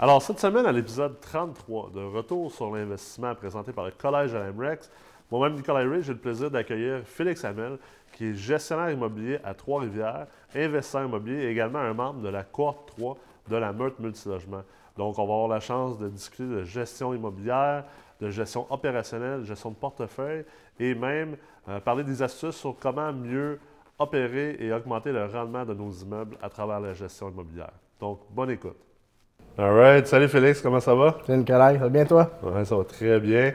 Alors, cette semaine, à l'épisode 33 de Retour sur l'investissement présenté par le Collège à l'AMREX, moi-même, Nicolas Ray, j'ai le plaisir d'accueillir Félix Hamel, qui est gestionnaire immobilier à Trois-Rivières, investisseur immobilier et également un membre de la cohorte 3 de la Meurthe Multilogement. Donc, on va avoir la chance de discuter de gestion immobilière, de gestion opérationnelle, gestion de portefeuille et même euh, parler des astuces sur comment mieux opérer et augmenter le rendement de nos immeubles à travers la gestion immobilière. Donc, bonne écoute. All right. Salut Félix, comment ça va? Salut Nicolas, ça va bien toi? Oui, ça va très bien.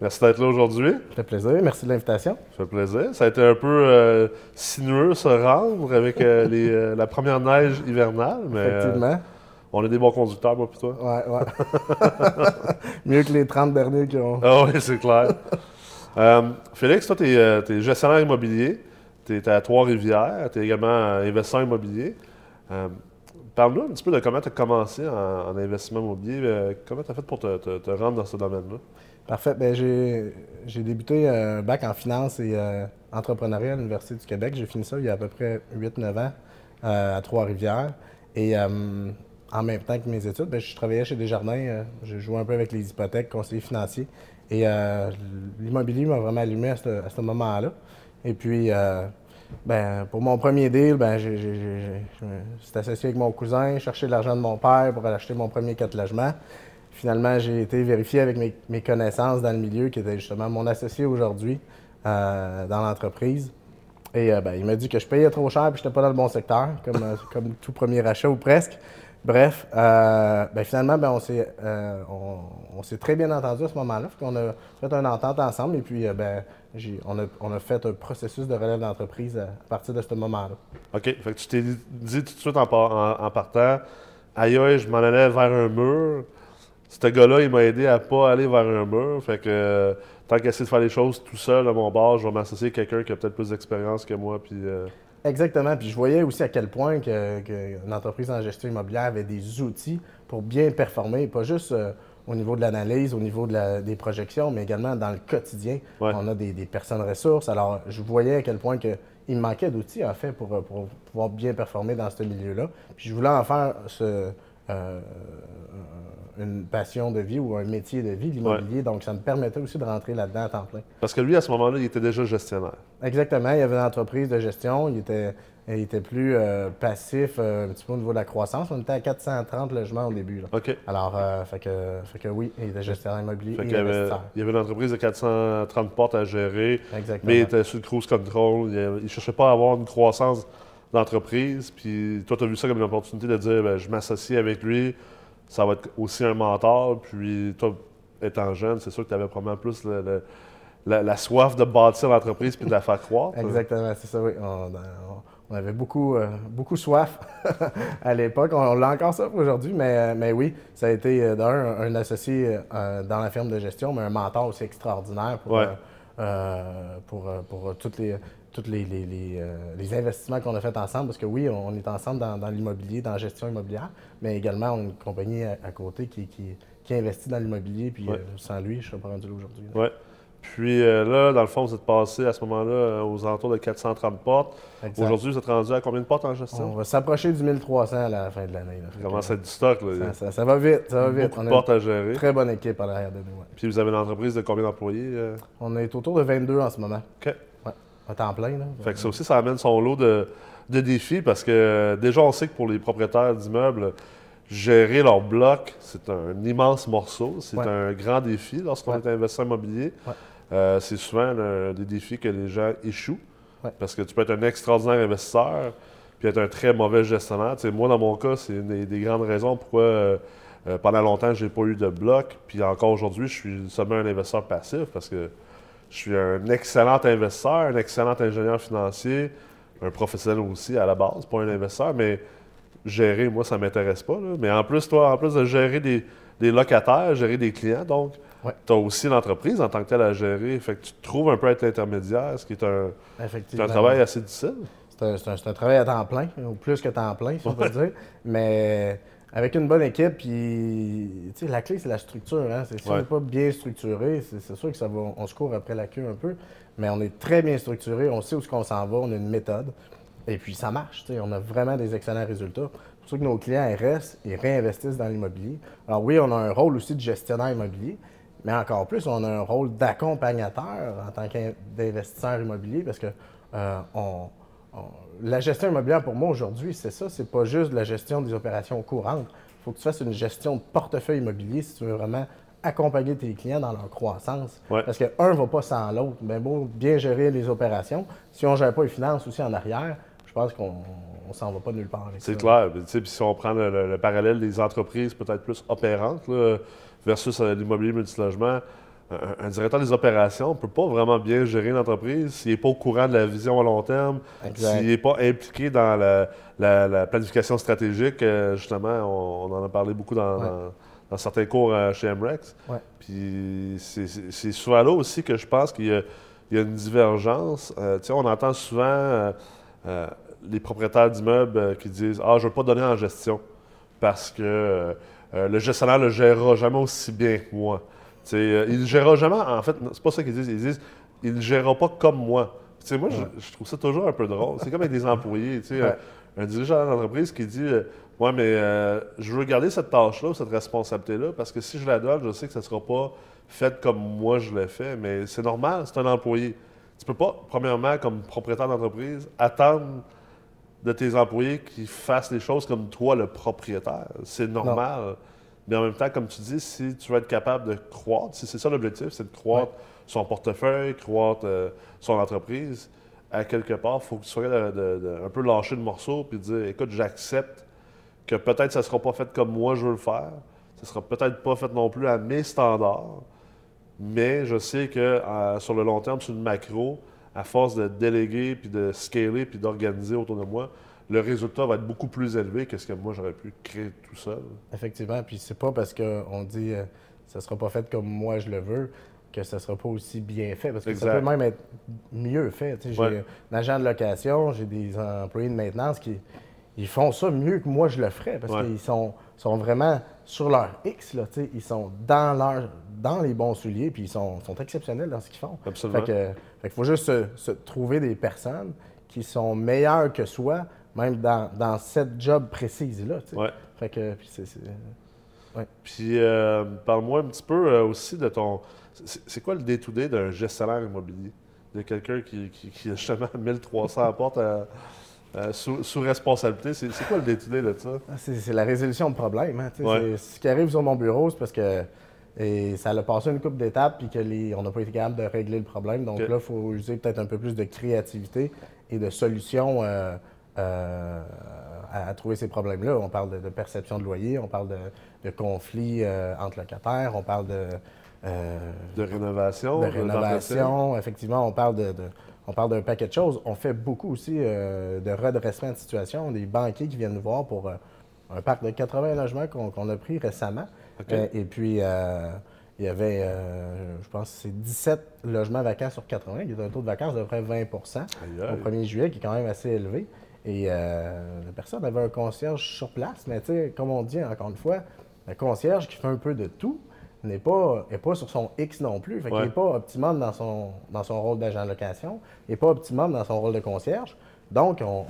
Merci d'être là aujourd'hui. Ça fait plaisir, merci de l'invitation. Ça fait plaisir. Ça a été un peu euh, sinueux se rendre avec euh, les, euh, la première neige hivernale, mais Effectivement. on est des bons conducteurs, moi et toi. Ouais, ouais. Mieux que les 30 derniers qui ont. Ah oui, c'est clair. Félix, toi, tu es, gestionnaire immobilier, tu es à Trois-Rivières, tu es également investisseur immobilier. Euh, Parle-nous un petit peu de comment tu as commencé en, en investissement immobilier. euh, comment tu as fait pour te, rendre dans ce domaine-là? Parfait. Ben, j'ai j'ai débuté un bac en finance et euh, entrepreneuriat à l'Université du Québec. J'ai fini ça il y a à peu près 8-9 ans euh, à Trois-Rivières. Et euh, en même temps que mes études, ben, je travaillais chez Desjardins. Euh, je jouais un peu avec les hypothèques, conseiller financier. Et euh, l'immobilier m'a vraiment allumé à ce, à ce moment-là. Et puis, euh, ben, pour mon premier deal, ben, je suis associé avec mon cousin, cherché l'argent de mon père pour aller acheter mon premier logements. Finalement, j'ai été vérifié avec mes, connaissances dans le milieu, qui était justement mon associé aujourd'hui euh, dans l'entreprise. Et euh, ben, il m'a dit que je payais trop cher et que je n'étais pas dans le bon secteur, comme, euh, comme tout premier achat ou presque. Bref, ben, finalement, ben, on s'est on, on très bien entendu à ce moment-là. Qu'on a fait une entente ensemble et puis ben, on, a, on a fait un processus de relève d'entreprise à, à partir de ce moment-là. OK. Fait que tu t'es dit, tout de suite en, par- en- en partant, aïe aïe, je m'en allais vers un mur. Ce gars-là, il m'a aidé à pas aller vers un mur. Fait que euh, tant qu'à essayer de faire les choses tout seul à mon bord, je vais m'associer à quelqu'un qui a peut-être plus d'expérience que moi. Puis, euh, Exactement. Puis je voyais aussi à quel point que, que une entreprise en gestion immobilière avait des outils pour bien performer, pas juste euh, au niveau de l'analyse, au niveau de la- des projections, mais également dans le quotidien. Ouais. On a des, des personnes ressources. Alors, je voyais à quel point que il me manquait d'outils, en fait, pour, euh, pour pouvoir bien performer dans ce milieu-là. Puis je voulais en faire ce, euh, une passion de vie ou un métier de vie, l'immobilier. Donc, ça me permettait aussi de rentrer là-dedans à temps plein. parce que lui, à ce moment-là, il était déjà gestionnaire. Exactement. Il y avait une entreprise de gestion. Il était, il était plus euh, passif euh, un petit peu au niveau de la croissance. On était à 430 logements au début. là. OK. Alors, euh, fait, que, fait que oui, il était gestionnaire immobilier Fait et y avait, il y avait une entreprise de 430 portes à gérer, Exactement. mais il était sur le cruise control. Il ne cherchait pas à avoir une croissance d'entreprise. Puis toi, tu as vu ça comme une opportunité de dire ben, je m'associe avec lui, ça va être aussi un mentor. Puis toi, étant jeune, c'est sûr que tu avais probablement plus le- le- la, la soif de bâtir l'entreprise puis de la faire croître. Exactement, c'est ça, oui. On, avait beaucoup, euh, beaucoup soif à l'époque. On, on l'a encore ça aujourd'hui, mais, euh, mais oui, ça a été euh, d'un, un, associé euh, dans la firme de gestion, mais un mentor aussi extraordinaire pour, Ouais. euh, pour, pour toutes les, toutes les, les, les, euh, les investissements qu'on a fait ensemble. Parce que oui, on, on est ensemble dans, dans l'immobilier, dans la gestion immobilière, mais également on a une compagnie à, à côté qui, qui, qui investit dans l'immobilier. Puis Ouais. euh, sans lui, je ne serais pas rendu là aujourd'hui. là. Ouais. Puis euh, là, dans le fond, vous êtes passé à ce moment-là euh, aux alentours de 430 portes. Aujourd'hui, vous êtes rendu à combien de portes en On gestion? va s'approcher du 1300 à la fin de l'année. Ça commence à être du stock. Là. Ça, ça- ça va vite, ça va vite. Beaucoup On de a portes une à gérer. très bonne équipe en arrière de nous. ouais. Puis vous avez une entreprise de combien d'employés? euh? On est autour de 22 en ce moment. OK. Ouais. À temps plein. Là. Fait que ça aussi, ça amène son lot de, de défis parce que déjà, on sait que pour les propriétaires d'immeubles, gérer leur bloc, c'est un immense morceau. C'est Ouais. un grand défi lorsqu'on Ouais. est investisseur immobilier. Euh, c'est souvent des défis que les gens échouent Ouais. parce que tu peux être un extraordinaire investisseur puis être un très mauvais gestionnaire. Tu sais, moi, dans mon cas, c'est une des, des grandes raisons pourquoi euh, euh, pendant longtemps, j'ai pas eu de bloc. Puis encore aujourd'hui, je suis seulement un investisseur passif parce que je suis un excellent investisseur, un excellent ingénieur financier, un professionnel aussi à la base, pas un investisseur, mais gérer, moi, ça m'intéresse pas. là. Mais en plus, toi, en plus de gérer des, des locataires, gérer des clients, donc, Ouais. tu as aussi l'entreprise en tant que telle à gérer. Fait que tu te trouves un peu être l'intermédiaire, ce qui est un, travail assez difficile. C'est un, travail à temps plein, ou plus que temps plein, si on peut dire. Mais avec une bonne équipe, puis la clé, c'est la structure. Hein? Si on n'est pas bien structuré, c'est sûr que ça va, on se court après la queue un peu. Mais on est très bien structuré, on sait où est-ce qu'on s'en va, on a une méthode. Et puis ça marche, on a vraiment des excellents résultats. pour ça que nos clients ils restent et réinvestissent dans l'immobilier. Alors oui, on a un rôle aussi de gestionnaire immobilier, mais encore plus, on a un rôle d'accompagnateur en tant qu'investisseur immobilier parce que euh, on, la gestion immobilière pour moi aujourd'hui, c'est ça, c'est pas juste la gestion des opérations courantes. Il faut que tu fasses une gestion de portefeuille immobilier si tu veux vraiment accompagner tes clients dans leur croissance. Parce que un ne va pas sans l'autre. Bien beau bien gérer les opérations, si on ne gère pas les finances aussi en arrière, je pense qu'on ne s'en va pas nulle part. C'est clair. Puis si on prend le, parallèle des entreprises peut-être plus opérantes versus l'immobilier multilogement, un, directeur des opérations ne peut pas vraiment bien gérer une entreprise s'il n'est pas au courant de la vision à long terme, s'il n'est pas impliqué dans la, planification stratégique. Euh, justement, on, en a parlé beaucoup dans, certains cours euh, chez MREX. Puis c'est souvent là aussi que je pense qu'il y, a une divergence. Euh, on entend souvent les propriétaires d'immeubles qui disent Ah, je ne veux pas donner en gestion parce que le gestionnaire ne le gérera jamais aussi bien que moi. Euh, il ne gérera jamais. En fait, c'est pas ça qu'ils disent. Ils disent il ne gérera pas comme moi. moi, je, trouve ça toujours un peu drôle. C'est comme avec des employés. un, dirigeant d'entreprise qui dit euh, Ouais, mais euh, je veux garder cette tâche-là, cette responsabilité-là, parce que si je la donne, je sais que ça ne sera pas fait comme moi je l'ai fait. Mais c'est normal, c'est un employé. Tu peux pas, premièrement, comme propriétaire d'entreprise, attendre de tes employés qu'ils fassent les choses comme toi, le propriétaire. C'est normal. Mais en même temps, comme tu dis, si tu veux être capable de croître, si c'est ça l'objectif, c'est de croître son portefeuille, croître euh, son entreprise, à quelque part, il faut que tu sois de, un peu lâcher le morceau puis dire écoute, j'accepte que peut-être ça ne sera pas fait comme moi je veux le faire, ça ne sera peut-être pas fait non plus à mes standards, mais je sais que euh, sur le long terme, sur une macro, à force de déléguer, puis de scaler, puis d'organiser autour de moi, le résultat va être beaucoup plus élevé que ce que moi j'aurais pu créer tout seul. Effectivement, puis c'est pas parce qu'on dit que euh, ça sera pas fait comme moi je le veux que ça sera pas aussi bien fait, parce que ça peut même être mieux fait. J'ai un agent de location, j'ai des employés de maintenance qui ils font ça mieux que moi je le ferais, parce qu'ils sont, sont vraiment sur leur X, là, ils sont dans, leur, dans les bons souliers, puis ils sont, sont exceptionnels dans ce qu'ils font. Absolument. Fait que, faut juste se trouver des personnes qui sont meilleures que soi, même dans, cette job précise-là. Ouais. Fait que, puis c'est. Ouais. Puis, euh, parle-moi un petit peu euh, aussi de ton. C'est quoi le day-to-day d'un gestionnaire immobilier? De quelqu'un qui, qui, a justement 1300 à porte sous, responsabilité. C'est quoi le day-to-day de ça? Ah, c'est la résolution de problèmes. Hein, Ce qui arrive sur mon bureau, c'est parce que et ça a passé une coupe d'étapes puis qu'on n'a pas été capable de régler le problème. Donc là, il faut user peut-être un peu plus de créativité et de solutions. Euh, euh, à, trouver ces problèmes-là. On parle de, perception de loyer, on parle de, conflits euh, entre locataires, on parle de... Euh, de rénovation. De rénovation, effectivement, on parle de, on parle d'un paquet de choses. On fait beaucoup aussi de redressement de situation, des banquiers qui viennent nous voir pour un parc de 80 logements qu'on a pris récemment. et puis, il y avait, je pense, c'est 17 logements vacants sur 80, Il y a un taux de vacances de près 20% au 1er juillet, qui est quand même assez élevé. Et euh, la personne avait un concierge sur place, mais tu sais, comme on dit encore une fois, le concierge qui fait un peu de tout n'est pas, pas sur son X non plus. Fait qu'il n'est pas optimum dans son, dans son rôle d'agent de location, il n'est pas optimum dans son rôle de concierge. Donc, on,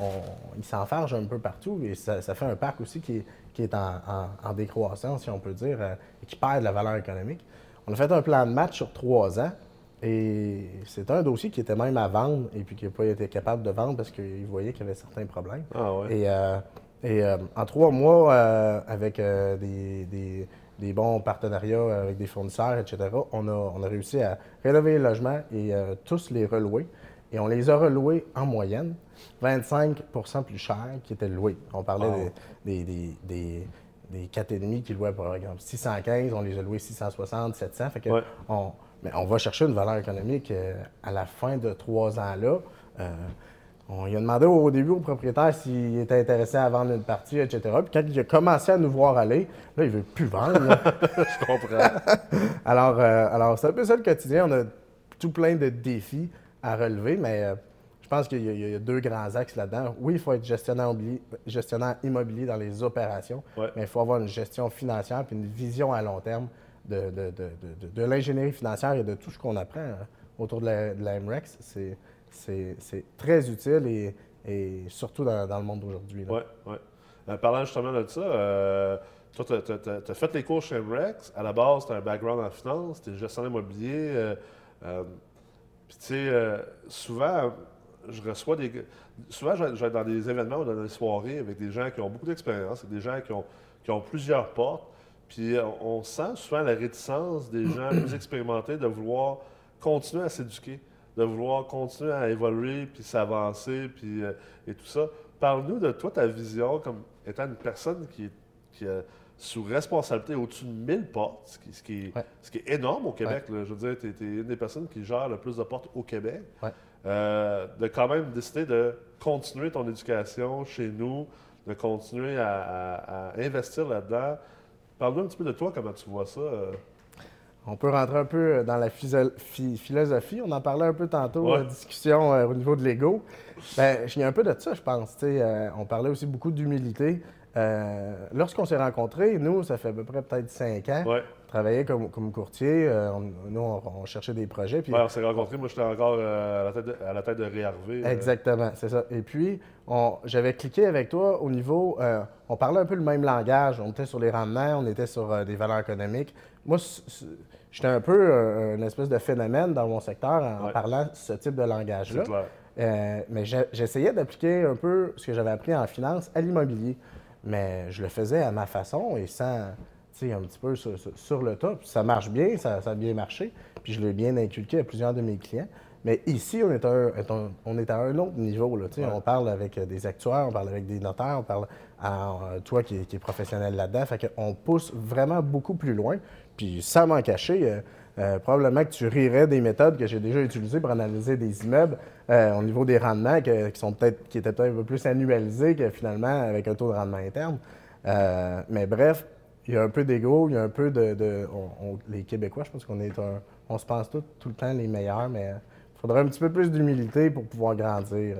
il s'enfarge un peu partout et ça, fait un parc aussi qui, est en, décroissance, si on peut dire, euh, et qui perd de la valeur économique. On a fait un plan de match sur trois ans. Et c'est un dossier qui était même à vendre et puis qui n'a pas été capable de vendre parce qu'il voyait qu'il y avait certains problèmes. Ah ouais. Et, euh, et euh, en trois mois, euh, avec des, des, bons partenariats avec des fournisseurs, etc., on a, on a réussi à rénover les logements et tous les relouer. Et on les a reloués en moyenne 25% plus cher qu'ils étaient loués. On parlait des, des, des, des 4,5 qui louaient par exemple 615, on les a loués 660, 700. Fait que on, mais on va chercher une valeur économique euh, à la fin de trois ans-là. Euh, on lui a demandé au début au propriétaire s'il était intéressé à vendre une partie, etc. Puis quand il a commencé à nous voir aller, là, il ne veut plus vendre. Je comprends. alors, euh, alors c'est un peu ça le quotidien. On a tout plein de défis à relever, mais je pense qu'il y, a deux grands axes là-dedans. Oui, il faut être gestionnaire, gestionnaire immobilier dans les opérations, mais il faut avoir une gestion financière et une vision à long terme de, l'ingénierie financière et de tout ce qu'on apprend euh, autour de la, MREX, c'est très utile et, surtout dans, le monde d'aujourd'hui. Oui, oui. Euh, parlant justement de ça, euh, toi, tu as, fait les cours chez MREX. À la base, tu as un background en finance, tu es gestionnaire immobilier. Puis, tu sais, souvent, je reçois des. Souvent, je vais dans des événements ou dans des soirées avec des gens qui ont beaucoup d'expérience, des gens qui ont, qui ont plusieurs portes. Puis on sent souvent la réticence des gens plus expérimentés de vouloir continuer à s'éduquer, de vouloir continuer à évoluer, puis s'avancer, puis euh, et tout ça. Parle-nous de toi, ta vision, comme étant une personne qui est, qui sous responsabilité au-dessus de 1000 portes, ce qui, ce qui, est, énorme au Québec. Je veux dire, tu es, une des personnes qui gère le plus de portes au Québec. Euh, de quand même décider de continuer ton éducation chez nous, de continuer à, investir là-dedans. Parle-nous un petit peu de toi, comment tu vois ça. Euh? On peut rentrer un peu dans la philosophie. On en parlait un peu tantôt, la discussion euh, au niveau de l'ego. Ben, il y a un peu de ça, je pense. Euh, on parlait aussi beaucoup d'humilité. Euh, lorsqu'on s'est rencontrés, nous, ça fait à peu près peut-être cinq ans. Ouais. On travaillait comme, courtier. nous, on, cherchait des projets. Puis... on s'est rencontrés. Moi, j'étais encore à la, tête de, à, la tête de Exactement, c'est ça. Et puis, j'avais cliqué avec toi au niveau. on parlait un peu le même langage. On était sur les rendements, on était sur des valeurs économiques. Moi, j'étais un peu euh, une espèce de phénomène dans mon secteur en parlant ce type de langage-là. Euh, mais j'essayais d'appliquer un peu ce que j'avais appris en finance à l'immobilier. Mais je le faisais à ma façon et sans, un petit peu sur, le top. Ça marche bien, ça, a bien marché. Puis je l'ai bien inculqué à plusieurs de mes clients. Mais ici, on est à un, on est à un autre niveau. Là, On parle avec des actuaires, on parle avec des notaires, on parle à toi qui, qui es professionnel là-dedans. Fait qu'on pousse vraiment beaucoup plus loin. Puis sans m'en cacher, euh, euh, probablement que tu rirais des méthodes que j'ai déjà utilisées pour analyser des immeubles euh, au niveau des rendements qui, sont peut-être qui étaient peut-être un peu plus annualisés que finalement avec un taux de rendement interne. mais bref, il y a un peu d'ego, il y a un peu de. les Québécois, je pense qu'on est un, On se pense tout, tout le temps les meilleurs, mais il faudrait un petit peu plus d'humilité pour pouvoir grandir.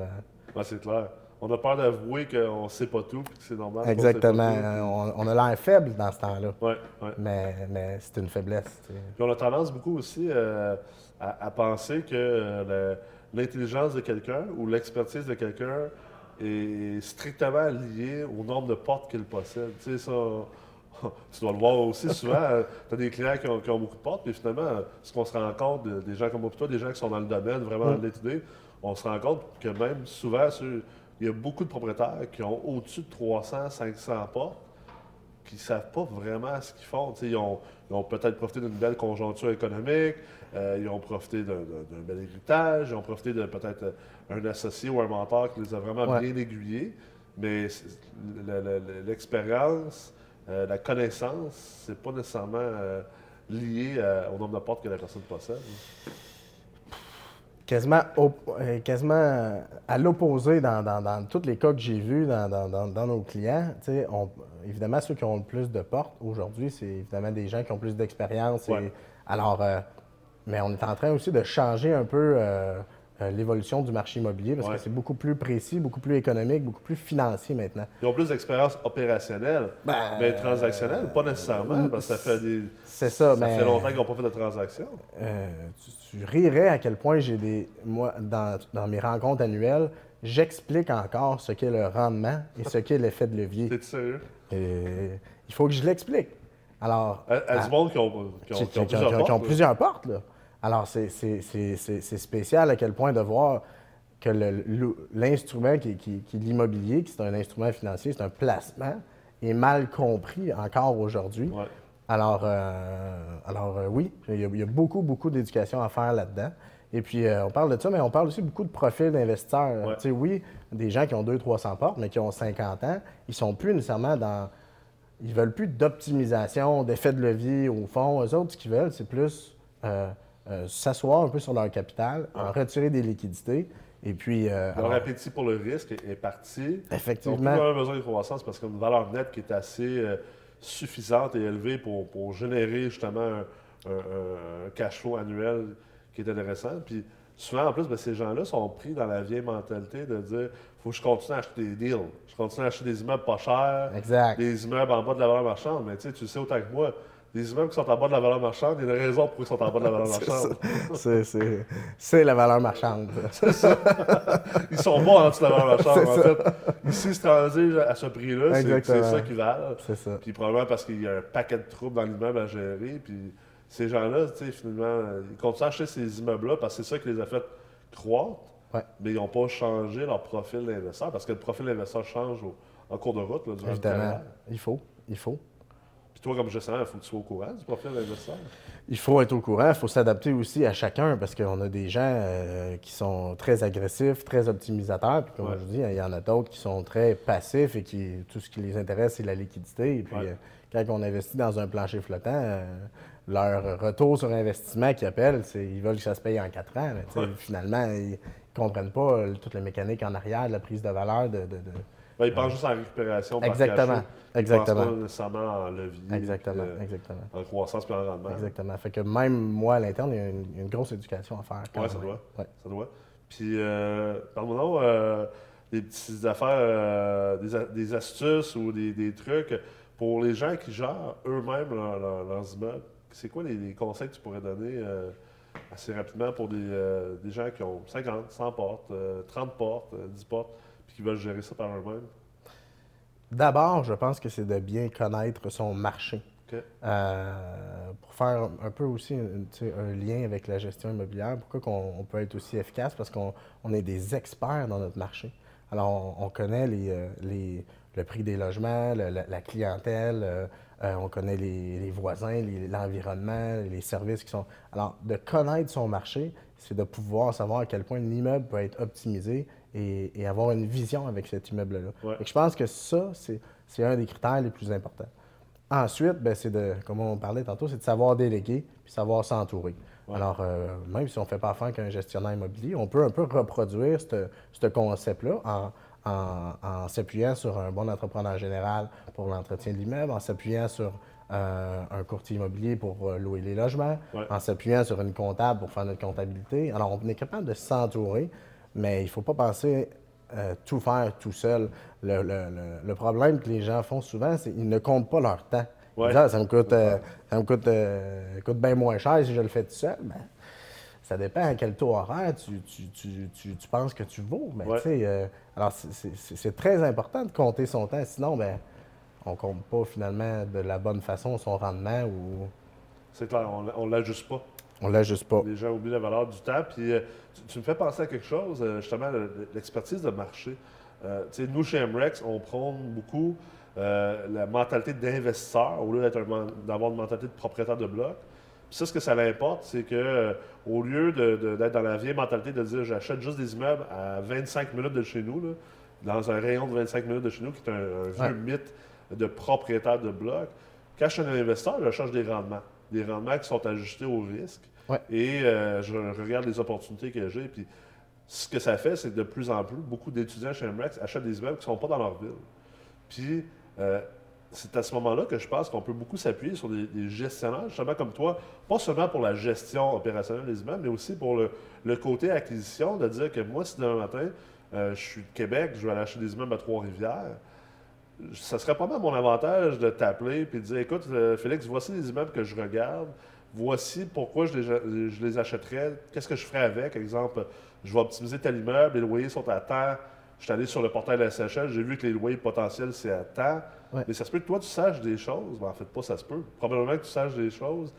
c'est clair on a peur d'avouer qu'on ne sait pas tout et que c'est normal. Exactement. On, a l'air faible dans ce temps-là. Oui, oui. Mais, c'est une faiblesse. Puis on a tendance beaucoup aussi euh, à, penser que euh, l'intelligence de quelqu'un ou l'expertise de quelqu'un est strictement liée au nombre de portes qu'il possède. Tu sais, ça, tu dois le voir aussi souvent. Euh, tu as des clients qui ont, beaucoup de portes, puis finalement, ce qu'on se rend compte des gens comme toi, des gens qui sont dans le domaine, vraiment dans l'étude, on se rend compte que même souvent, il y a beaucoup de propriétaires qui ont au-dessus de 300, 500 portes qui ne savent pas vraiment ce qu'ils font. ils ont, peut-être profité d'une belle conjoncture économique, euh, ils ont profité d'un bel héritage, ils ont profité de peut-être un associé ou un mentor qui les a vraiment bien aiguillés, mais l'expérience, euh, la connaissance, c'est pas nécessairement euh, lié au nombre de portes que la personne possède quasiment, euh, quasiment à l'opposé dans, tous les cas que j'ai vus dans, nos clients. évidemment, ceux qui ont le plus de portes aujourd'hui, c'est évidemment des gens qui ont plus d'expérience. Alors, euh, mais on est en train aussi de changer un peu euh, euh, l'évolution du marché immobilier parce que c'est beaucoup plus précis, beaucoup plus économique, beaucoup plus financier maintenant. Ils ont plus d'expérience opérationnelle, ben, mais transactionnelle, pas nécessairement, parce que ça fait des. C'est ça, ça fait longtemps qu'ils n'ont pas fait de transaction. Euh, tu, rirais à quel point j'ai des. Moi, dans, mes rencontres annuelles, j'explique encore ce qu'est le rendement et ce qu'est l'effet de levier. T'es sérieux? il faut que je l'explique. Alors. À, du monde qui ont, qui ont plusieurs portes, là. Alors, c'est spécial à quel point de voir que l'instrument qui, est l'immobilier, qui est un instrument financier, c'est un placement, est mal compris encore aujourd'hui. Alors, euh, alors euh, oui, il y, a, beaucoup, beaucoup d'éducation à faire là-dedans. Et puis, euh, on parle de ça, mais on parle aussi beaucoup de profils d'investisseurs. Tu sais, oui, des gens qui ont 200-300 portes, mais qui ont 50 ans, ils sont plus nécessairement dans... Ils veulent plus d'optimisation, d'effet de levier au fond. Eux autres, ce qu'ils veulent, c'est plus euh, s'asseoir un peu sur leur capital, en retirer des liquidités. Et puis. Euh, leur appétit pour le risque est, parti. Effectivement. Ils ont besoin de croissance parce qu'une valeur nette qui est assez euh, suffisante et élevée pour, générer justement un, cash flow annuel qui est intéressant. Puis souvent, en plus, ben, ces gens-là sont pris dans la vieille mentalité de dire faut que je continue à acheter des deals. Je continue à acheter des immeubles pas chers, exact. des immeubles en bas de la valeur marchande. Mais tu sais, tu sais autant que moi, les immeubles qui sont en bas de la valeur marchande, il y a une raison pour ils sont en bas de la valeur marchande. C'est- c'est- C'est la valeur marchande. Ils sont bas en dessous de la valeur marchande. En fait, ici, se transige à ce prix-là, c'est- c'est ça qu'ils valent. C'est ça. Puis probablement parce qu'il y a un paquet de troubles dans l'immeuble à gérer. Puis ces gens-là, tu sais, finalement, ils continuent à acheter ces immeubles-là parce que c'est ça qui les a fait croître. Ouais. Mais ils n'ont pas changé leur profil d'investisseur parce que le profil d'investisseur change au- en cours de route là, durant Évidemment, il faut. Il faut. Toi, comme gestionnaire, il faut que tu sois au courant du profil d'investisseur. Il faut être au courant, il faut s'adapter aussi à chacun parce qu'on a des gens euh, qui sont très agressifs, très optimisateurs. Puis comme Ouais. je vous dis, il y en a d'autres qui sont très passifs et qui tout ce qui les intéresse, c'est la liquidité. Et puis Ouais. euh, quand on investit dans un plancher flottant, euh, leur retour sur investissement qu'ils appellent, c'est ils veulent que ça se paye en quatre ans. Ouais. Finalement, ils ne comprennent pas toute la mécanique en arrière de la prise de valeur de. de- de- Ben, ils pensent juste en récupération par Exactement. Exactement. Pas nécessairement en levier. Exactement. puis, euh, Exactement. en croissance puis en rendement. Exactement. Fait que même moi, à l'interne, il y a une, une grosse éducation à faire. Ouais, ça doit. Ouais. Ça doit. Puis, euh, parle-moi euh, des petites affaires, euh, des, des astuces ou des, des trucs pour les gens qui gèrent eux-mêmes leur- leur- leurs immeubles. C'est quoi les, les conseils que tu pourrais donner assez rapidement pour des, des gens qui ont 50, 100 portes, euh, 30 portes, euh, 10 portes, puis qui veulent gérer ça par eux-mêmes? D'abord, je pense que c'est de bien connaître son marché. Euh, pour faire un peu aussi un lien avec la gestion immobilière, pourquoi qu'on- on peut être aussi efficace? Parce qu'on on est des experts dans notre marché. Alors, on, on connaît les, euh, les- le prix des logements, le- la, la clientèle, euh, euh, on connaît les, les voisins, les- l'environnement, les services qui sont... Alors, de connaître son marché, c'est de pouvoir savoir à quel point l'immeuble peut être optimisé et, et avoir une vision avec cet immeuble-là. Ouais. Je pense que ça, c'est un des critères les plus importants. Ensuite, ben, c'est de, comme on parlait tantôt, c'est de savoir déléguer puis savoir s'entourer. Ouais. Alors, euh, même si on ne fait pas affaire qu'un gestionnaire immobilier, on peut un peu reproduire ce ce concept-là en, en- en s'appuyant sur un bon entrepreneur général pour l'entretien de l'immeuble, en s'appuyant sur euh, un courtier immobilier pour euh, louer les logements, Ouais. en s'appuyant sur une comptable pour faire notre comptabilité. Alors, on est capable de s'entourer, mais il ne faut pas penser euh, tout faire tout seul. Le, le- le- problème que les gens font souvent, c'est qu'ils ne comptent pas leur temps. Ouais. disent, Ah, ça me coûte, euh, ça me coûte, euh, coûte bien moins cher si je le fais tout seul. Ben, ça dépend à quel taux horaire tu, tu- tu- tu- tu penses que tu vaux. Ouais. alors c'est- très important de compter son temps. Sinon, ben, on compte pas finalement de la bonne façon son rendement ou C'est clair, on ne l'ajuste pas. On l'ajuste pas. Les gens oublient la valeur du temps. Puis euh, tu, tu me fais penser à quelque chose, euh, justement, le- l'expertise de marché. Euh, tu sais, nous, chez MREX, on prône beaucoup euh, la mentalité d'investisseur au lieu d'avoir une mentalité de propriétaire de bloc. Puis ça, ce que ça l'importe, c'est que euh, au lieu d'être dans la vieille mentalité de dire j'achète juste des immeubles à 25 minutes de chez nous, là, dans un rayon de 25 minutes de chez nous, qui est un, un vieux Ouais. mythe de propriétaire de bloc, quand je suis un investisseur, je cherche des rendements. Des rendements qui sont ajustés au risque. Et euh, je regarde les opportunités que j'ai. Puis ce que ça fait, c'est que de plus en plus, beaucoup d'étudiants chez MREX achètent des immeubles qui ne sont pas dans leur ville. Puis euh, c'est à ce moment-là que je pense qu'on peut beaucoup s'appuyer sur des, gestionnaires, justement comme toi, pas seulement pour la gestion opérationnelle des immeubles, mais aussi pour le, côté acquisition, de dire que moi, si demain matin, euh, je suis de Québec, je vais aller acheter des immeubles à Trois-Rivières, ça serait pas mal mon avantage de t'appeler et de dire écoute, Félix, voici les immeubles que je regarde, voici pourquoi je les, je les achèterais, qu'est-ce que je ferais avec? Exemple, je vais optimiser tel immeuble, les loyers sont à temps. Je suis allé sur le portail de la SHL, j'ai vu que les loyers potentiels, c'est à temps. Ouais. Mais ça se peut que toi, tu saches des choses. Mais en fait, pas ça se peut. Probablement que tu saches des choses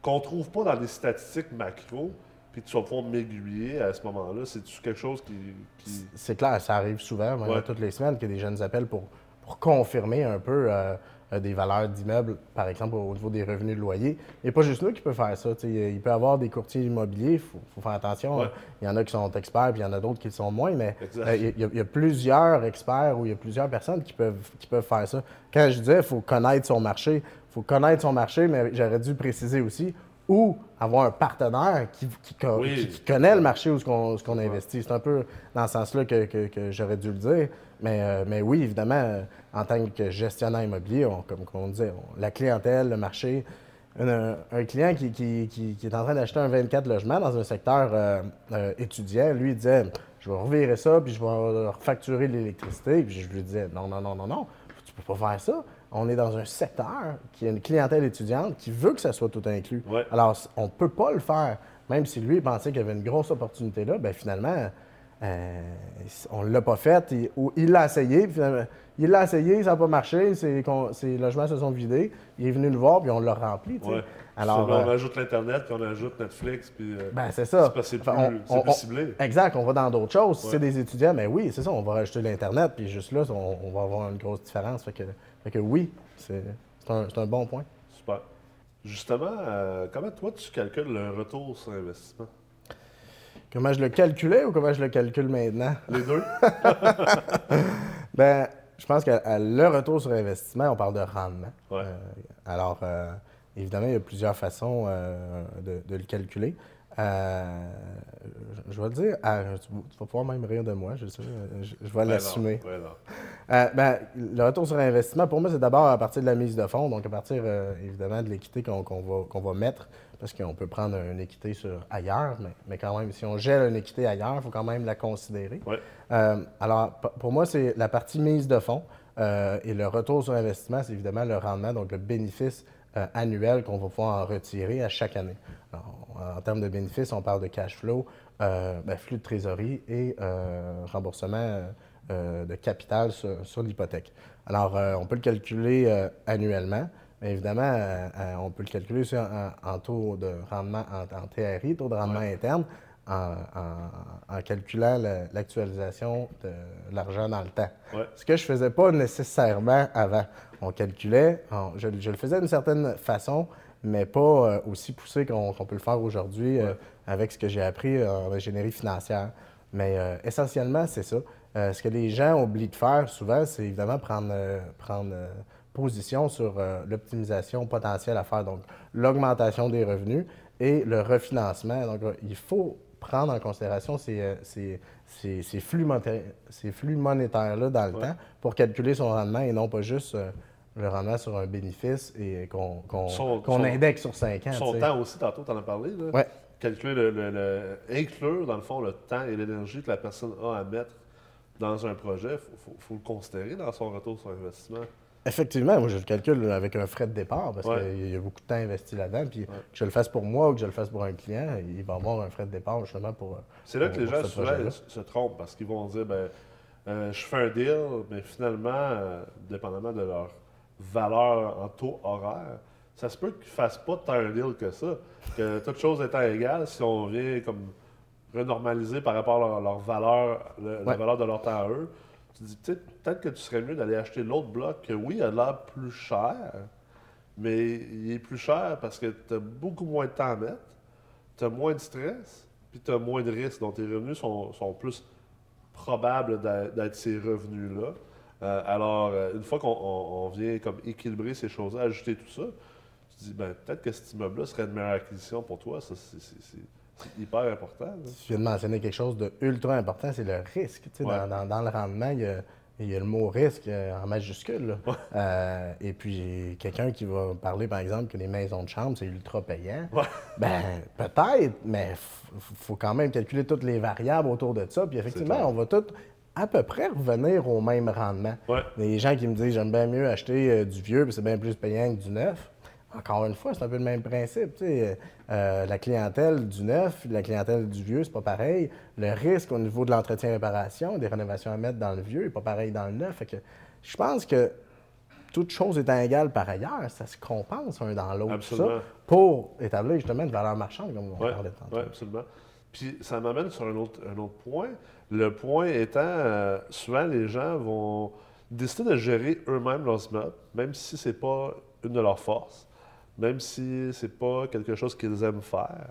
qu'on ne trouve pas dans des statistiques macro, puis tu vas pouvoir m'aiguiller à ce moment-là. C'est quelque chose qui. qui- C'est clair, ça arrive souvent, Ouais. toutes les semaines, que des jeunes appellent pour, pour confirmer un peu euh, des valeurs d'immeubles, par exemple au niveau des revenus de loyer. Il n'y a pas juste nous qui peut faire ça. Il peut y avoir des courtiers immobiliers, il faut, faut faire attention. Ouais. Il y en a qui sont experts, puis il y en a d'autres qui le sont moins, mais euh, il y, a, il y a plusieurs experts ou il y a plusieurs personnes qui peuvent, qui peuvent faire ça. Quand je disais, il faut connaître son marché, il faut connaître son marché, mais j'aurais dû préciser aussi, ou avoir un partenaire qui, qui, co- Oui. qui- qui connaît le marché où ce qu'on investit. C'est un peu dans ce sens-là que, que- que j'aurais dû le dire. Mais, euh, mais oui, évidemment, euh, en tant que gestionnaire immobilier, on- comme, comme on disait, on- la clientèle, le marché, un, un client qui, qui- qui- qui est en train d'acheter un 24 logements dans un secteur euh, euh, étudiant, lui, il disait Je vais revirer ça, puis je vais refacturer l'électricité. Puis je lui disais Non, non, non, non, non, tu peux pas faire ça. on est dans un secteur qui a une clientèle étudiante qui veut que ça soit tout inclus. Ouais. Alors, on ne peut pas le faire. Même si lui pensait qu'il y avait une grosse opportunité là, ben finalement, euh, on ne l'a pas fait. Il, ou il l'a essayé, finalement, il l'a essayé, ça n'a pas marché, ses, logements se sont vidés. Il est venu nous voir, puis on l'a rempli. Ouais. Alors, on euh, ajoute l'Internet, puis on ajoute Netflix, puis. euh, ben, c'est ça. c'est Enfin, on- on- plus ciblé. Exact, on va dans d'autres choses. Si c'est des étudiants, mais oui, c'est ça, on va rajouter l'Internet, puis juste là, on, on va avoir une grosse différence. Fait que, fait que oui, c'est un, un bon point. Super. Justement, comment toi tu calcules le retour sur investissement? Comment je le calculais ou comment je le calcule maintenant? Les deux? Ben, je pense que le retour sur investissement, on parle de rendement. Ouais. Euh, alors, euh, évidemment, il y a plusieurs façons euh, de, de le calculer. Je, vais le dire, ah, tu, vas pouvoir même rire de moi, je sais, je, je vais l'assumer. ben le retour sur investissement, pour moi, c'est d'abord à partir de la mise de fonds, donc à partir évidemment de l'équité qu'on qu'on va, qu'on va mettre, parce qu'on peut prendre une équité sur ailleurs, mais, mais quand même, si on gèle une équité ailleurs, il faut quand même la considérer. Ouais. Euh, alors, pour moi, c'est la partie mise de fonds euh, et le retour sur investissement, c'est évidemment le rendement, donc le bénéfice euh, annuel qu'on va pouvoir en retirer à chaque année. Alors, en termes de bénéfices, on parle de cash flow, ben, flux de trésorerie et remboursement de capital sur, sur l'hypothèque. Alors, on peut le calculer annuellement. Mais évidemment, euh, euh, on peut le calculer aussi en, en taux de rendement, en, en TRI, taux de rendement interne, en, calculant l'actualisation de l'argent dans le temps. Ouais. Ce que je faisais pas nécessairement avant. On calculait, on- je, je le faisais d'une certaine façon, mais pas euh, aussi poussé qu'on peut le faire aujourd'hui euh, avec ce que j'ai appris en ingénierie financière. Mais essentiellement, c'est ça. Ce que les gens oublient de faire souvent, c'est évidemment prendre, prendre position sur euh, l'optimisation potentielle à faire, donc l'augmentation des revenus et le refinancement. Donc, euh, il faut prendre en considération ces, euh, ces- ces- ces flux, monétaires-là dans le Ouais. temps pour calculer son rendement et non pas juste euh, le rendement sur un bénéfice et qu'on indexe sur 5 ans. Son temps aussi, tantôt, tu en as parlé. Là. Ouais. Calculer le, le- le- Inclure, dans le fond, le temps et l'énergie que la personne a à mettre dans un projet, il faut, faut le considérer dans son retour sur investissement. Effectivement, moi je le calcule avec un frais de départ parce Ouais. qu'il y a beaucoup de temps investi là-dedans. Puis que je le fasse pour moi ou que je le fasse pour un client, il va avoir un frais de départ justement pour. C'est là pour- que les gens souvent se trompent parce qu'ils vont dire ben, euh, je fais un deal, mais finalement, euh, dépendamment de leur valeur en taux horaire, ça se peut qu'ils ne fassent pas tant un deal que ça. Que toute chose étant égale, si on vient comme renormaliser par rapport à leur, leur valeur, le- la valeur de leur temps à eux, tu dis tu sais, peut-être que tu serais mieux d'aller acheter l'autre bloc que oui, il a l'air plus cher, mais il est plus cher parce que tu as beaucoup moins de temps à mettre, tu as moins de stress, puis tu as moins de risques. Donc tes revenus sont, sont plus probables d'être ces revenus-là. Euh, alors, euh, une fois qu'on on- on vient comme équilibrer ces choses-là, ajuster tout ça, tu te dis, ben, peut-être que cet immeuble-là serait une meilleure acquisition pour toi. Ça, c'est- hyper important. là. Tu viens de mentionner quelque chose de ultra important, c'est le risque. Tu sais, Ouais. dans, dans- dans le rendement, il y a, il y a le mot risque euh, en majuscule. là. Euh, et puis, quelqu'un qui va parler, par exemple, que les maisons de chambre, c'est ultra payant. Ouais. Ben, peut-être, mais il faut quand même calculer toutes les variables autour de ça. Puis, effectivement, on va tout à peu près revenir au même rendement. Ouais. Les gens qui me disent j'aime bien mieux acheter euh, du vieux, puis c'est bien plus payant que du neuf. Encore une fois, c'est un peu le même principe. sais. Euh, la clientèle du neuf, la clientèle du vieux, c'est pas pareil. Le risque au niveau de l'entretien-réparation, des rénovations à mettre dans le vieux, n'est pas pareil dans le neuf. Fait que je pense que toute chose étant égale par ailleurs, ça se compense un dans l'autre. pour établir justement une valeur marchande, comme on Oui, parlait tantôt. absolument. Puis ça m'amène sur un autre, un autre point. Le point étant, euh, souvent les gens vont décider de gérer eux-mêmes leurs immeubles, même si c'est pas une de leurs forces, même si c'est pas quelque chose qu'ils aiment faire.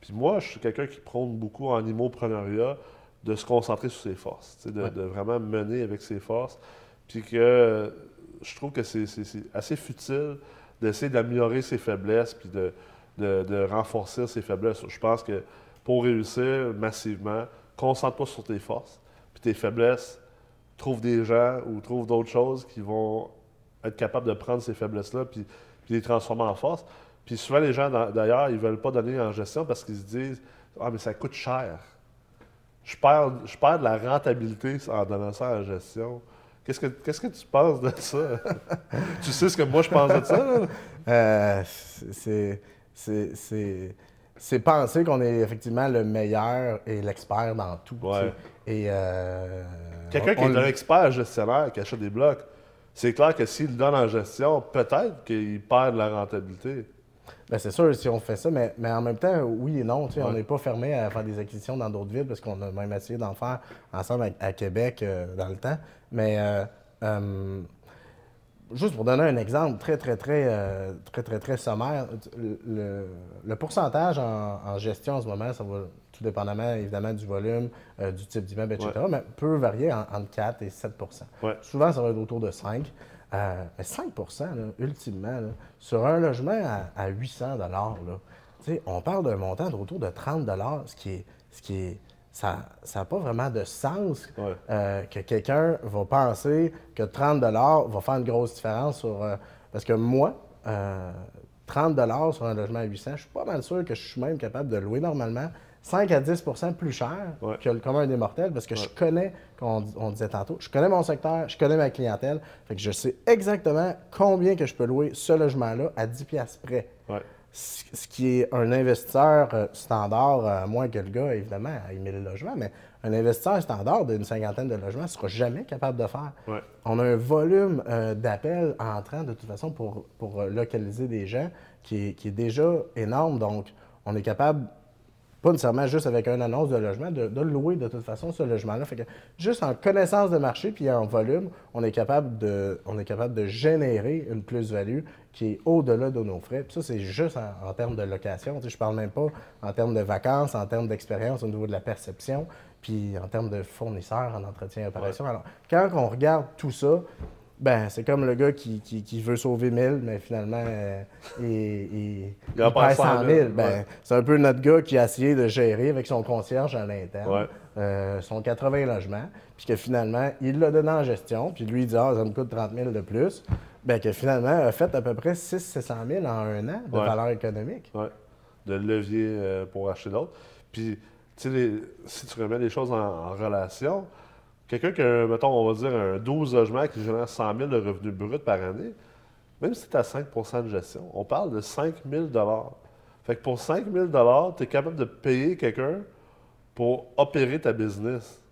Puis moi, je suis quelqu'un qui prône beaucoup en immoprenariat de se concentrer sur ses forces, de, Ouais. de vraiment mener avec ses forces. Puis que je trouve que c'est assez futile d'essayer d'améliorer ses faiblesses puis de, de, de renforcer ses faiblesses. Je pense que pour réussir massivement, concentre-toi sur tes forces. Puis tes faiblesses, trouve des gens ou trouve d'autres choses qui vont être capables de prendre ces faiblesses-là puis, puis les transformer en force. Puis souvent, les gens, d'a- d'ailleurs, ils ne veulent pas donner en gestion parce qu'ils se disent Ah, mais ça coûte cher. Je perds, je perds de la rentabilité en donnant ça en gestion. Que Qu'est-ce que, tu penses de ça? tu sais ce que moi je pense de ça? Euh, c'est, c'est, c'est, c'est penser qu'on est effectivement le meilleur et l'expert dans tout. tu Ouais. sais. Et euh, Quelqu'un qui on- est un expert gestionnaire qui achète des blocs, c'est clair que s'il le donne en gestion, peut-être qu'il perd de la rentabilité. Ben, c'est sûr, si on fait ça, mais, mais en même temps, oui et non. On n'est pas fermé à faire des acquisitions dans d'autres villes parce qu'on a même essayé d'en faire ensemble à, à Québec euh, dans le temps. Mais euh, euh, juste pour donner un exemple très, très, très, euh, très, très, très sommaire, le, pourcentage en, en gestion en ce moment, ça va tout dépendamment évidemment du volume, euh, du type d'immeuble, etc., mais peut varier en- entre 4 et 7 Ouais. Souvent, ça va être autour de 5 Euh, mais 5 là, ultimement, là, sur un logement à, à 800 là, tu sais, on parle d'un montant d'autour de 30 ce qui est, ce qui est ça n'a pas vraiment de sens Ouais. euh, que quelqu'un va penser que 30 va faire une grosse différence sur... euh, parce que moi, euh, 30 sur un logement à 800, je suis pas mal sûr que je suis même capable de louer normalement 5 à 10% plus cher Ouais. que le commun des mortels parce que je connais, comme on, on disait tantôt, je connais mon secteur, je connais ma clientèle. Fait que je sais exactement combien que je peux louer ce logement-là à 10 piastres près. Ce qui est un investisseur euh, standard, à moins que le gars, évidemment, ait 1000 logements, mais un investisseur standard d'une cinquantaine de logements ne sera jamais capable de faire. Ouais. On a un volume euh, d'appels entrants, de toute façon, pour, pour euh, localiser des gens qui est, qui est déjà énorme. Donc, on est capable, pas nécessairement juste avec une annonce de logement, de, de louer de toute façon ce logement-là. Fait que juste en connaissance de marché puis en volume, on est capable de, on est capable de générer une plus-value qui est au-delà de nos frais. Puis ça, c'est juste en, en termes de location. Tu sais, je parle même pas en termes de vacances, en termes d'expérience au niveau de la perception, puis en termes de fournisseurs en entretien et opération. Alors, quand on regarde tout ça, ben, c'est comme le gars qui, qui- qui veut sauver 1000, mais finalement, euh, il, il- perd 100 100 000. 000. Ben, Ouais. C'est un peu notre gars qui a essayé de gérer avec son concierge à l'interne Ouais. euh, son 80 logements, puis que finalement, il l'a donné en gestion, puis lui, il dit Ah, ça me coûte 30 000 de plus. Ben, que finalement, a fait à peu près 600 000 en un an de Ouais. valeur économique. Ouais. De levier euh, pour acheter d'autres. Puis, tu sais, si tu remets les choses en, en relation, quelqu'un qui a, mettons, on va dire, un 12 logements qui génère 100 000 de revenus bruts par année, même si tu à 5% de gestion, on parle de 5 000 Fait que pour 5 000 tu es capable de payer quelqu'un pour opérer ta business.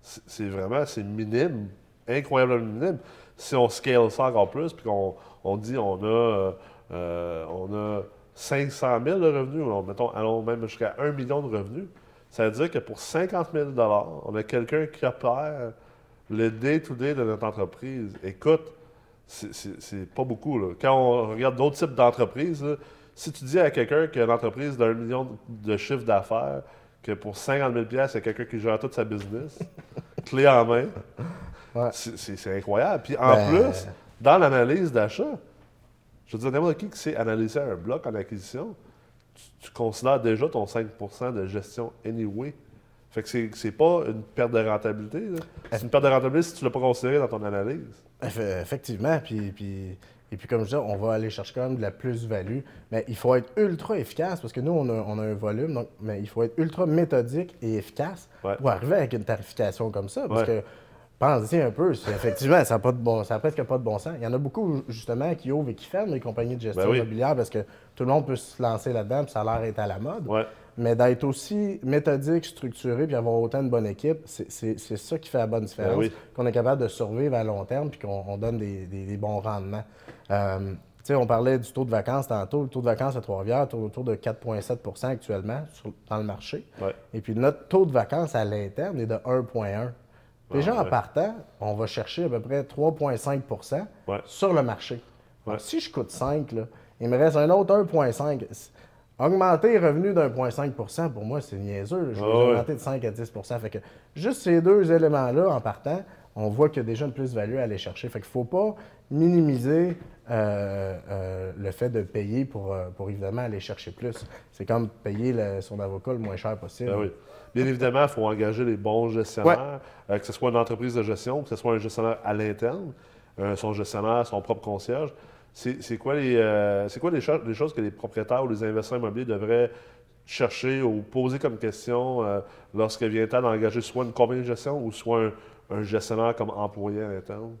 C'est vraiment, c'est minime, incroyablement minime. Si on scale ça encore plus, puis qu'on on dit on a, euh, euh, on a 500 000 de revenus, mettons, allons même jusqu'à 1 million de revenus, ça veut dire que pour 50 000 on a quelqu'un qui opère le day-to-day de notre entreprise. Écoute, c'est- pas beaucoup. Là. Quand on regarde d'autres types d'entreprises, si tu dis à quelqu'un qui a une entreprise d'un million de chiffre d'affaires, que pour 50 000 il y a quelqu'un qui gère toute sa business, clé en main, Ouais. c'est incroyable. Puis en Ben- plus, dans l'analyse d'achat, je veux dire, n'importe qui qui sait analyser un bloc en acquisition, tu, tu considères déjà ton 5% de gestion anyway? Fait que c'est- c'est pas une perte de rentabilité. là. C'est une perte de rentabilité si tu l'as pas considéré dans ton analyse. Eff- Effectivement, puis, puis- et puis comme je disais, on va aller chercher quand même de la plus-value, mais il faut être ultra efficace parce que nous, on a, on a un volume, donc, mais il faut être ultra méthodique et efficace Ouais. pour arriver avec une tarification comme ça. Parce Ouais. que, pensez un peu, effectivement, ça n'a bon, presque pas de bon sens. Il y en a beaucoup, justement, qui ouvrent et qui ferment les compagnies de gestion Ben oui. immobilière parce que tout le monde peut se lancer là-dedans, puis ça a l'air d'être à la mode. Ouais. Mais d'être aussi méthodique, structuré, puis avoir autant de bonne équipe, c'est- ça qui fait la bonne différence. Ben oui. Qu'on est capable de survivre à long terme, puis qu'on on donne des, des- des bons rendements. Euh, tu sais, on parlait du taux de vacances tantôt. Le taux de vacances à Trois-Rivières tourne autour de 4,7% actuellement sur- dans le marché. Ouais. Et puis notre taux de vacances à l'interne est de 1,1. Déjà, en partant, on va chercher à peu près 3,5 Ouais. sur le marché. Donc, si je coûte 5, là, il me reste un autre 1,5. Augmenter les revenus d'1,5 pour moi, c'est niaiseux. Je vais augmenter de 5 à 10 Fait que juste ces deux éléments-là, en partant, on voit qu'il y a déjà une plus-value à aller chercher. Fait qu'il ne faut pas minimiser euh, euh, le fait de payer pour, euh, pour évidemment aller chercher plus. C'est comme payer le- son avocat le moins cher possible. Ben oui. Bien évidemment, il faut engager les bons gestionnaires, euh, que ce soit une entreprise de gestion, que ce soit un gestionnaire à l'interne, euh, son gestionnaire, son propre concierge. C'est quoi, les, euh, quoi les, cho- les choses que les propriétaires ou les investisseurs immobiliers devraient chercher ou poser comme question lorsque vient temps d'engager soit une compagnie de gestion ou soit un, gestionnaire comme employé à l'interne?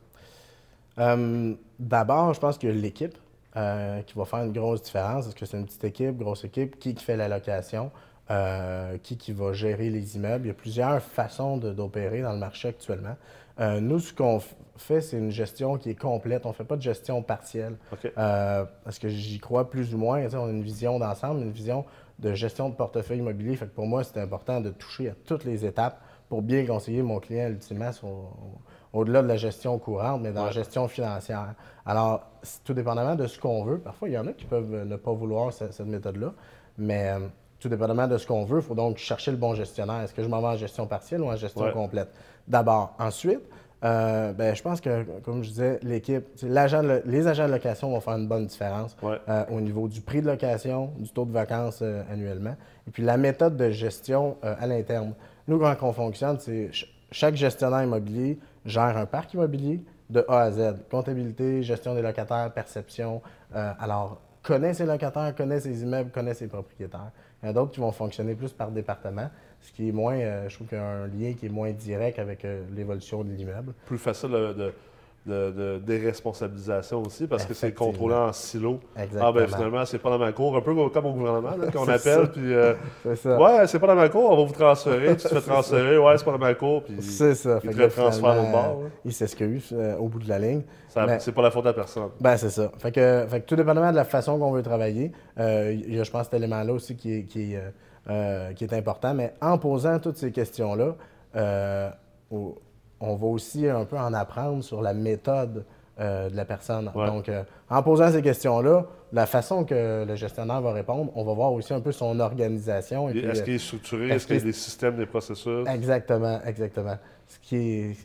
D'abord, je pense que l'équipe qui va faire une grosse différence. Est-ce que c'est une petite équipe, grosse équipe? Qui, qui fait la location? qui, qui va gérer les immeubles? Il y a plusieurs façons d'opérer dans le marché actuellement. nous, ce qu'on fait, c'est une gestion qui est complète. On ne fait pas de gestion partielle. parce que j'y crois plus ou moins. On a une vision d'ensemble, une vision de gestion de portefeuille immobilier. Fait que pour moi, c'est important de toucher à toutes les étapes pour bien conseiller mon client ultimement au-delà de la gestion courante, mais dans la gestion financière. Alors, tout dépendamment de ce qu'on veut, parfois il y en a qui peuvent ne pas vouloir cette, méthode-là, mais euh, tout dépendamment de ce qu'on veut, il faut donc chercher le bon gestionnaire. Est-ce que je m'en vais en gestion partielle ou en gestion complète? D'abord. Ensuite, euh, ben, je pense que, comme je disais, l'équipe, les agents de location vont faire une bonne différence euh, au niveau du prix de location, du taux de vacances euh, annuellement, et puis la méthode de gestion à l'interne. Nous, quand on fonctionne, c'est chaque gestionnaire immobilier gère un parc immobilier de A à Z. Comptabilité, gestion des locataires, perception. alors, connaît ses locataires, connaît ses immeubles, connaît ses propriétaires. Il y en a d'autres qui vont fonctionner plus par département ce qui est moins, euh, je trouve qu'il y a un lien qui est moins direct avec euh, l'évolution de l'immeuble. Plus facile de, de, déresponsabilisation aussi, parce que c'est contrôlé en silo. Exactement. Ah ben finalement, c'est pas dans ma cour, un peu comme au gouvernement, qu'on appelle, puis euh, c'est ça. ouais, c'est pas dans ma cour, on va vous transférer, tu te fais transférer, ouais, c'est pas dans ma cour, puis c'est ça. il te transfère au bord. Il s'excuse au bout de la ligne. c'est pas la faute à personne. Ben c'est ça. Fait que, fait que tout dépendamment de la façon qu'on veut travailler, il y a, je pense, cet élément-là aussi qui est, qui est euh, qui est important. Mais en posant toutes ces questions-là, euh, on va aussi un peu en apprendre sur la méthode euh, de la personne. Donc, en posant ces questions-là, la façon que le gestionnaire va répondre, on va voir aussi un peu son organisation. Est-ce qu'il est structuré? Est-ce qu'il y a des systèmes, des processus? Exactement, exactement. Ce qui est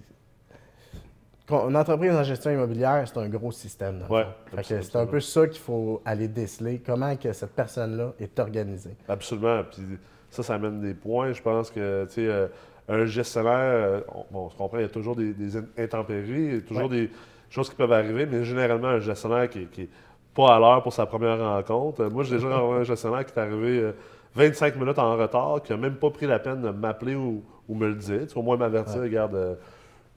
une entreprise en gestion immobilière, c'est un gros système. c'est un peu ça qu'il faut aller déceler, comment que cette personne-là est organisée. Absolument. Puis ça, ça amène des points. Je pense que euh, un gestionnaire, euh, bon, on se comprend, il y a toujours des, intempéries, il y a toujours des choses qui peuvent arriver, mais généralement, un gestionnaire qui n'est pas à l'heure pour sa première rencontre. Moi, j'ai déjà un gestionnaire qui est arrivé 25 euh, minutes en retard, qui n'a même pas pris la peine de m'appeler ou, me le dire. Tu au moins m'avertir, regarde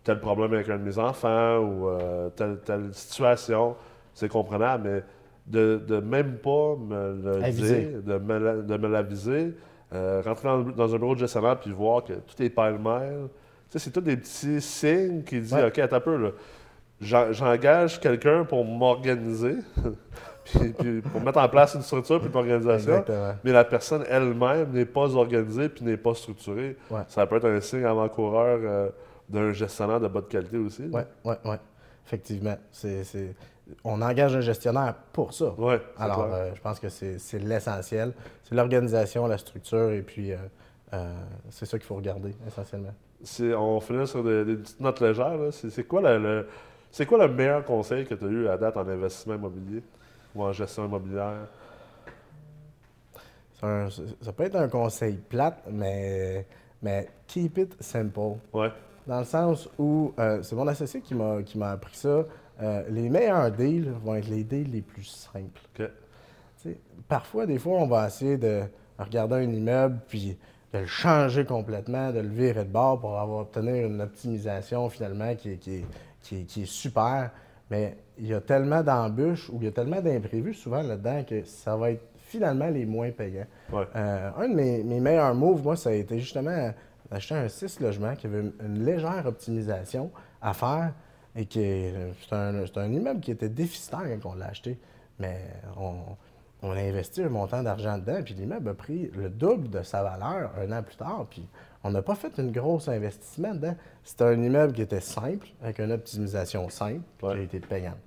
tel problème avec un de mes enfants ou euh, telle, telle, situation, c'est comprenable, mais de, de, même pas me le dire, de me, de me l'aviser, euh, rentrer dans, un bureau de gestionnaire puis voir que tout est pêle-mêle, c'est tous des petits signes qui disent OK, attends un peu, là, j'engage quelqu'un pour m'organiser. puis, pour mettre en place une structure puis une organisation. Mais la personne elle-même n'est pas organisée puis n'est pas structurée. Ça peut être un signe avant-coureur euh, d'un gestionnaire de bonne qualité aussi. Oui, oui, oui. Effectivement. On engage un gestionnaire pour ça. Alors, euh, je pense que c'est l'essentiel. C'est l'organisation, la structure, et puis euh, euh, c'est ça qu'il faut regarder essentiellement. On finit sur des, petites notes légères. C'est quoi, le, quoi le meilleur conseil que tu as eu à date en investissement immobilier ou en gestion immobilière? ça peut être un conseil plate, mais, mais keep it simple. Ouais dans le sens où c'est mon associé qui m'a appris ça. Euh, les meilleurs deals vont être les deals les plus simples. Parfois, des fois, on va essayer de regarder un immeuble puis de le changer complètement, de le virer de bord pour avoir obtenir une optimisation finalement qui, qui, qui, est super. Mais il y a tellement d'embûches ou il y a tellement d'imprévus souvent là-dedans que ça va être finalement les moins payants. Euh, un de mes, mes, meilleurs moves, moi, ça a été justement acheté un 6 logements qui avait une, légère optimisation à faire et qui c'est un, immeuble qui était déficitaire quand on l'a acheté. Mais on, a investi un montant d'argent dedans, puis l'immeuble a pris le double de sa valeur un an plus tard, puis on n'a pas fait une grosse investissement dedans. C'était un immeuble qui était simple, avec une optimisation simple, qui a été payante.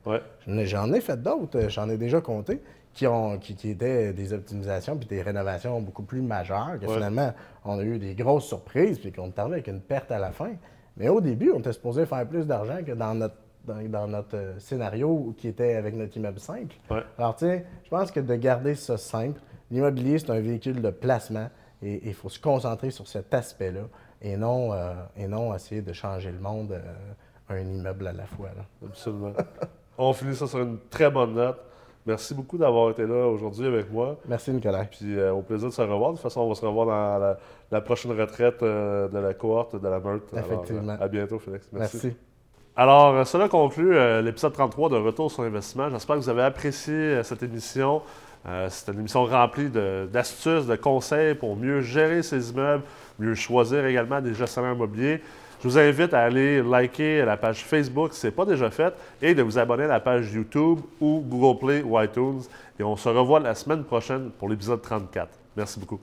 J'en ai fait d'autres, j'en ai déjà compté qui, ont, qui, étaient des optimisations puis des rénovations beaucoup plus majeures, que finalement, on a eu des grosses surprises puis qu'on est arrivé avec une perte à la fin. Mais au début, on était supposé faire plus d'argent que dans notre, dans, notre euh, scénario qui était avec notre immeuble simple. Alors, tu sais, je pense que de garder ça simple, l'immobilier, c'est un véhicule de placement et il faut se concentrer sur cet aspect-là et non, euh, et non essayer de changer le monde euh, un immeuble à la fois. Absolument. on finit ça sur une très bonne note. Merci beaucoup d'avoir été là aujourd'hui avec moi. Merci, Nicolas. Puis au plaisir de se revoir. De toute façon, on va se revoir dans la, prochaine retraite de la cohorte de la Meurthe. Effectivement. à bientôt, Félix. Merci. Merci. Alors, cela conclut l'épisode 33 de Retour sur l'investissement. J'espère que vous avez apprécié cette émission. Euh, c'est une émission remplie d'astuces, de, conseils pour mieux gérer ses immeubles, mieux choisir également des gestionnaires immobiliers. Je vous invite à aller liker la page Facebook si ce n'est pas déjà fait et de vous abonner à la page YouTube ou Google Play ou iTunes. Et on se revoit la semaine prochaine pour l'épisode 34. Merci beaucoup.